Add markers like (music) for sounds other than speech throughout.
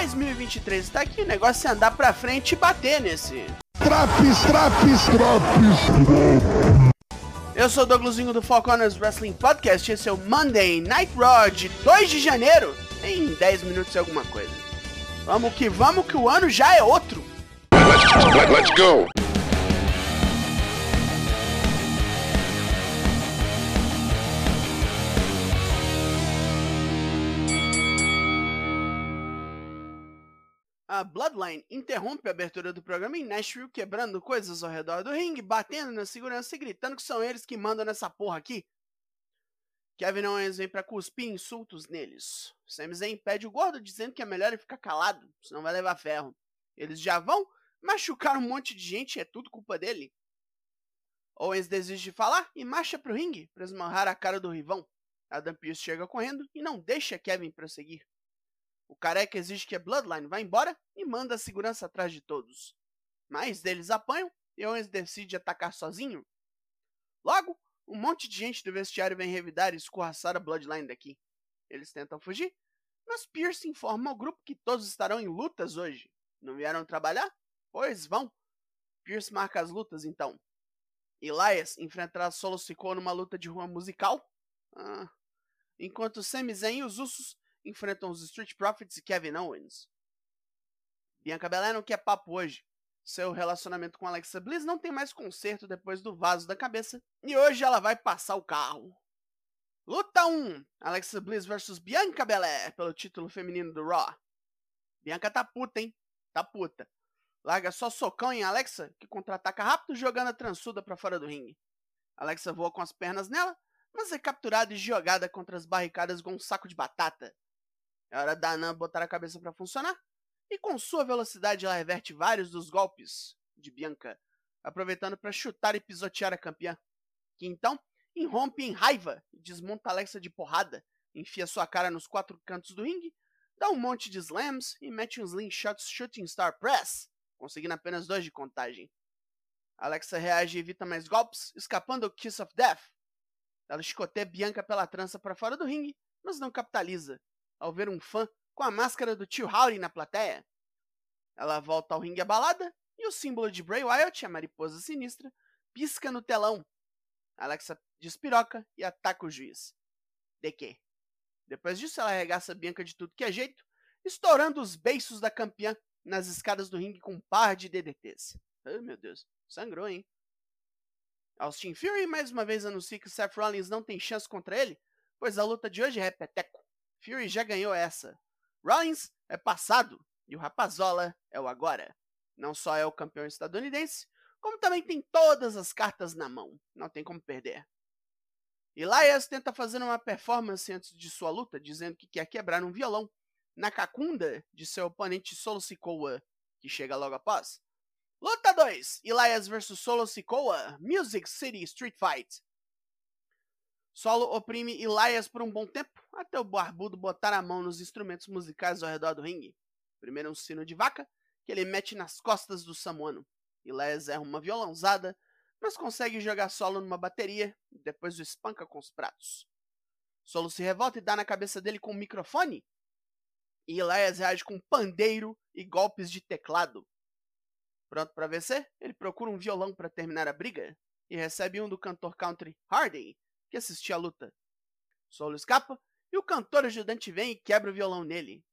2023 tá aqui, o negócio é andar pra frente e bater nesse. Traps, traps, traps. Eu sou o Douglasinho do Four Corners Wrestling Podcast, esse é o Monday Night Raw de 2 de janeiro, em 10 minutos e alguma coisa. Vamos que vamos, que o ano já é outro. Let's, let's go. A Bloodline interrompe a abertura do programa em Nashville, quebrando coisas ao redor do ringue, batendo na segurança e gritando que são eles que mandam nessa porra aqui. Kevin Owens vem pra cuspir insultos neles. Sami Zayn pede o gordo dizendo que é melhor ele ficar calado, senão vai levar ferro. Eles já vão machucar um monte de gente é tudo culpa dele. Owens desiste de falar e marcha pro ringue para esmarrar a cara do rivão. Adam Pearce chega correndo e não deixa Kevin prosseguir. O careca exige que a Bloodline vá embora e manda a segurança atrás de todos. Mas eles apanham e Owens decide atacar sozinho. Logo, um monte de gente do vestiário vem revidar e escorraçar a Bloodline daqui. Eles tentam fugir, mas Pierce informa ao grupo que todos estarão em lutas hoje. Não vieram trabalhar? Pois vão. Pierce marca as lutas então. Elias enfrentará Solo Sikoa numa luta de rua musical. Ah. Enquanto Sami Zayn e os Usos enfrentam os Street Profits e Kevin Owens. Bianca Belair não quer papo hoje. Seu relacionamento com Alexa Bliss não tem mais conserto depois do vaso da cabeça. E hoje ela vai passar o carro. Luta 1: Alexa Bliss vs Bianca Belair pelo título feminino do Raw. Bianca tá puta, hein? Tá puta. Larga só socão em Alexa, que contra-ataca rápido jogando a transuda para fora do ringue. Alexa voa com as pernas nela, mas é capturada e jogada contra as barricadas com um saco de batata. É hora da Anã botar a cabeça para funcionar. E com sua velocidade ela reverte vários dos golpes de Bianca, aproveitando para chutar e pisotear a campeã. Que então irrompe em raiva e desmonta Alexa de porrada, enfia sua cara nos quatro cantos do ringue, dá um monte de slams e mete um slingshot shooting star press, conseguindo apenas dois de contagem. Alexa reage e evita mais golpes, escapando ao Kiss of Death. Ela escoteia Bianca pela trança para fora do ringue, mas não capitaliza, ao ver um fã com a máscara do tio Howdy na plateia. Ela volta ao ringue abalada e o símbolo de Bray Wyatt, a mariposa sinistra, pisca no telão. Alexa despiroca e ataca o juiz. De quê? Depois disso, ela arregaça Bianca de tudo que é jeito, estourando os beiços da campeã nas escadas do ringue com um par de DDTs. Oh, meu Deus, sangrou, hein? Austin Fury mais uma vez anuncia que Seth Rollins não tem chance contra ele, pois a luta de hoje é repeteco. Fury já ganhou essa. Rollins é passado e o Rapazola é o agora. Não só é o campeão estadunidense, como também tem todas as cartas na mão. Não tem como perder. Elias tenta fazer uma performance antes de sua luta, dizendo que quer quebrar um violão na cacunda de seu oponente Solo Sikoa, que chega logo após. Luta 2: Elias vs Solo Sikoa, Music City Street Fight. Solo oprime Elias por um bom tempo, até o barbudo botar a mão nos instrumentos musicais ao redor do ringue. Primeiro um sino de vaca, que ele mete nas costas do samuano. Elias erra uma violãozada, mas consegue jogar Solo numa bateria e depois o espanca com os pratos. Solo se revolta e dá na cabeça dele com um microfone. E Elias reage com pandeiro e golpes de teclado. Pronto para vencer, ele procura um violão para terminar a briga e recebe um do cantor country Hardy, que assistia à luta. Solo escapa e o cantor ajudante vem e quebra o violão nele.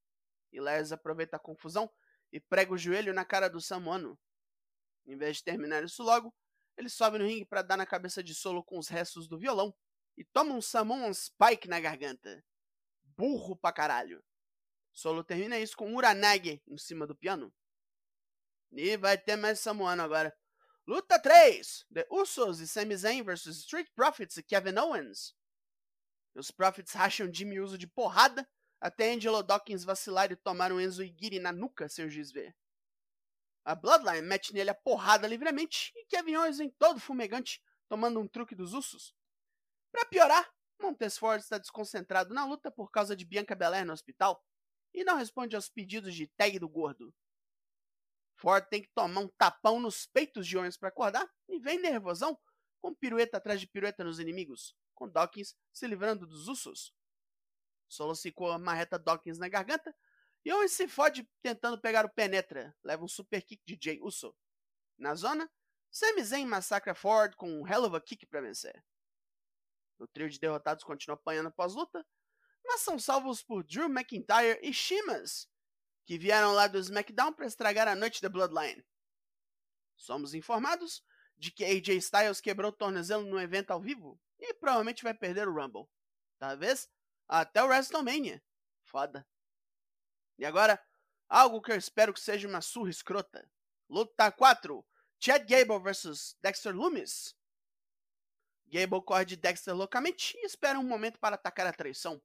Elias aproveita a confusão e prega o joelho na cara do Samuano. Em vez de terminar isso logo, ele sobe no ringue para dar na cabeça de Solo com os restos do violão e toma um Samoan Spike na garganta. Burro pra caralho. Solo termina isso com Uranage em cima do piano. E vai ter mais Samuano agora. Luta 3: The Usos e Sami Zayn vs Street Profits e Kevin Owens. Os Profits (laughs) racham Jimmy Uso de porrada até Angelo Dawkins vacilar e tomar um Enzo Igiri na nuca sem o juiz ver. A Bloodline mete nele a porrada livremente e Kevin Owens vem todo fumegante, tomando um truque dos Usos. Para piorar, Montez Ford está desconcentrado na luta por causa de Bianca Belair no hospital e não responde aos pedidos de tag do gordo. Ford tem que tomar um tapão nos peitos de Owens para acordar e vem nervosão, com pirueta atrás de pirueta nos inimigos, com Dawkins se livrando dos Usos. Solo Sikoa marreta Dawkins na garganta E Owens se fode tentando pegar o Penetra, leva um super kick de Jay Uso. Na zona, Sami Zayn massacra Ford com um hell of a kick para vencer. O trio de derrotados continua apanhando pós-luta, mas são salvos por Drew McIntyre e Shimas, que vieram lá do SmackDown para estragar a noite da Bloodline. Somos informados de que AJ Styles quebrou o tornozelo no evento ao vivo e provavelmente vai perder o Rumble. Talvez até o WrestleMania. Foda. E agora, algo que eu espero que seja uma surra escrota. Luta 4. Chad Gable vs Dexter Loomis. Gable corre de Dexter loucamente e espera um momento para atacar a traição.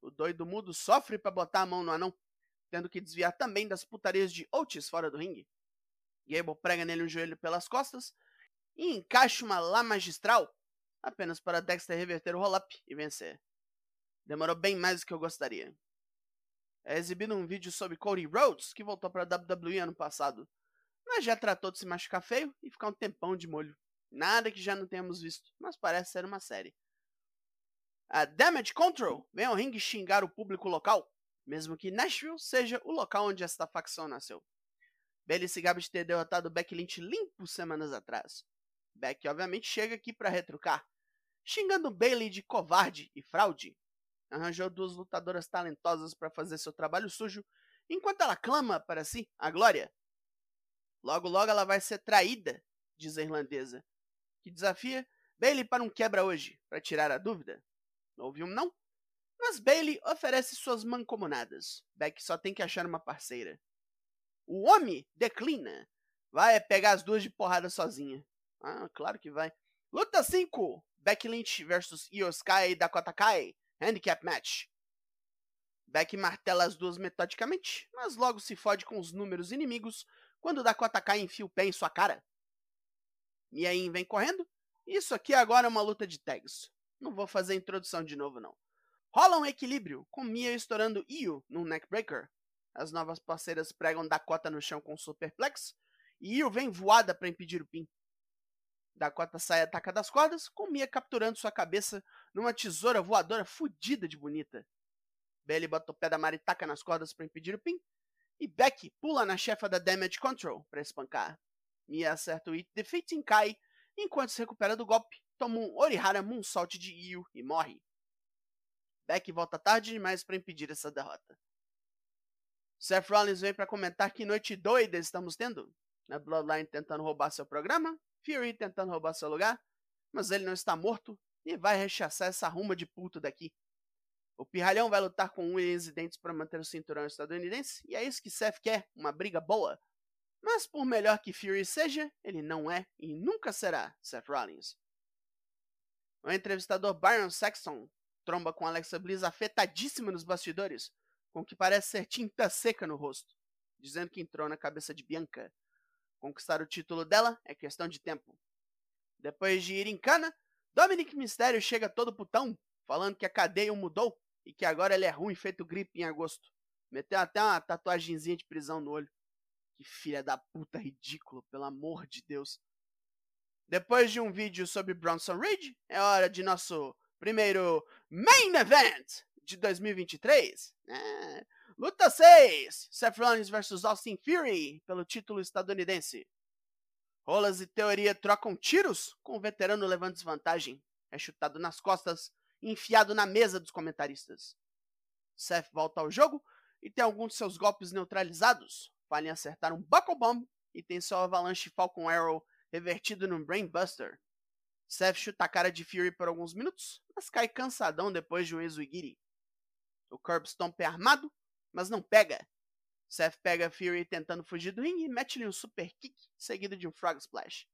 O doido mudo sofre para botar a mão no anão, tendo que desviar também das putarias de Otis fora do ringue. Gable prega nele um joelho pelas costas e encaixa uma lá magistral, apenas para Dexter reverter o roll-up e vencer. Demorou bem mais do que eu gostaria. É exibido um vídeo sobre Cody Rhodes, que voltou para a WWE ano passado, mas já tratou de se machucar feio e ficar um tempão de molho. Nada que já não tenhamos visto, mas parece ser uma série. A Damage Control vem ao ringue xingar o público local, mesmo que Nashville seja o local onde esta facção nasceu. Bailey se gaba de ter derrotado Becky Lynch limpo semanas atrás. Becky obviamente chega aqui para retrucar, xingando Bailey de covarde e fraude. Arranjou duas lutadoras talentosas para fazer seu trabalho sujo, enquanto ela clama para si a glória. Logo, logo ela vai ser traída, diz a irlandesa, que desafia Bailey para um quebra hoje, para tirar a dúvida. Não houve um não, mas Bailey oferece suas mancomunadas. Beck só tem que achar uma parceira. O homem declina. Vai pegar as duas de porrada sozinha. Ah, claro que vai. Luta 5. Beck Lynch versus Io Sky e Dakota Kai. Handicap Match. Beck martela as duas metodicamente, mas logo se fode com os números inimigos quando Dakota Kai enfia o pé em sua cara. Miain vem correndo. Isso aqui agora é uma luta de tags. Não vou fazer introdução de novo, não. Rola um equilíbrio, com Mia estourando Io num neckbreaker. As novas parceiras pregam Dakota no chão com um superplex. E Io vem voada para impedir o pin. Dakota sai ataca das cordas, com Mia capturando sua cabeça numa tesoura voadora fudida de bonita. Bailey bota o pé da Maritaca nas cordas para impedir o pin. E Becky pula na chefa da Damage Control para espancar. Mia acerta o It Defeating Kai, enquanto se recupera do golpe, toma um Orihara Moonsault de Io e morre. Beck volta tarde demais para impedir essa derrota. Seth Rollins vem para comentar que noite doida estamos tendo. Na Bloodline tentando roubar seu programa, Fury tentando roubar seu lugar, mas ele não está morto e vai rechaçar essa ruma de puto daqui. O pirralhão vai lutar com unhas e dentes para manter o cinturão estadunidense, e é isso que Seth quer, uma briga boa. Mas por melhor que Fury seja, ele não é e nunca será Seth Rollins. O entrevistador Byron Saxon tromba com Alexa Bliss afetadíssima nos bastidores, com o que parece ser tinta seca no rosto, dizendo que entrou na cabeça de Bianca. Conquistar o título dela é questão de tempo. Depois de ir em cana, Dominic Mysterio chega todo putão, falando que a cadeia o mudou e que agora ele é ruim feito gripe em agosto. Meteu até uma tatuagemzinha de prisão no olho. Que filha da puta ridículo, pelo amor de Deus. Depois de um vídeo sobre Bronson Reed, é hora de nosso primeiro Main Event de 2023. É. Luta 6: Seth Rollins vs Austin Fury pelo título estadunidense. Rolas e teoria trocam tiros, com o veterano levando desvantagem. É chutado nas costas e enfiado na mesa dos comentaristas. Seth volta ao jogo e tem alguns de seus golpes neutralizados. Falha em acertar um Buckle Bomb e tem seu avalanche Falcon Arrow revertido num Brainbuster. Seth chuta a cara de Fury por alguns minutos, mas cai cansadão depois de um Exuigiri. O Curb Stomp é armado, mas não pega. Seth pega Fury tentando fugir do ringue e mete-lhe um super kick, seguido de um Frog Splash.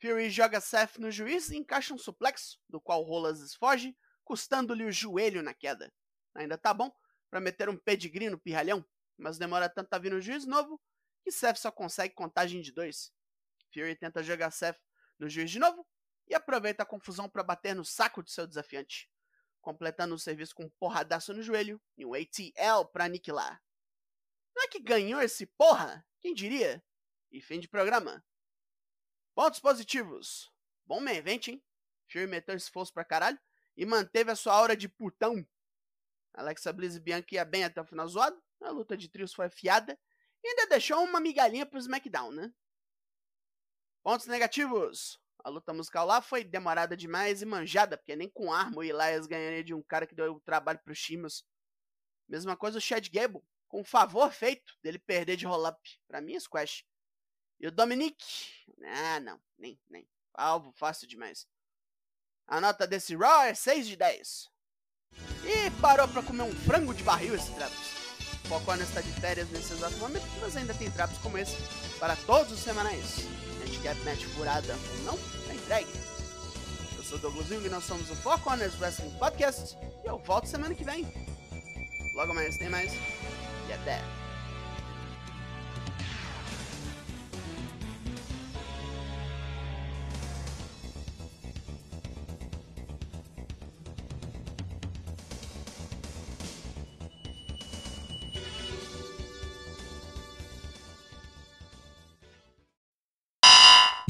Fury joga Seth no juiz e encaixa um suplexo, do qual Rolas foge, custando-lhe o joelho na queda. Ainda tá bom para meter um pedigree no pirralhão, mas demora tanto a vir no juiz novo que Seth só consegue contagem de dois. Fury tenta jogar Seth no juiz de novo e aproveita a confusão para bater no saco de seu desafiante, completando o serviço com um porradaço no joelho e um ATL para aniquilar. Não é que ganhou esse porra? Quem diria? E fim de programa. Pontos positivos. Bom main event, hein? Fury meteu esforço pra caralho e manteve a sua aura de putão. Alexa Bliss e Bianca ia bem até o final zoado, A luta de trios foi afiada e ainda deixou uma migalhinha pro SmackDown, né? Pontos negativos. A luta musical lá foi demorada demais e manjada, porque nem com arma o Elias ganharia de um cara que deu o trabalho pro Shimas. Mesma coisa o Chad Gable, com favor feito dele perder de roll-up. Pra mim, squash. E o Dominic? Ah, não, nem, nem. Alvo fácil demais. A nota desse Raw é 6 de 10. E parou pra comer um frango de barril esse Traps. Focones está de férias nesse exato momento, mas ainda tem traps como esse para todos os semanais. Handicap match furada ou não, tá entregue. Eu sou Douglas Jung e nós somos o Foco Honest Wrestling Podcast e eu volto semana que vem. Logo mais tem mais e até!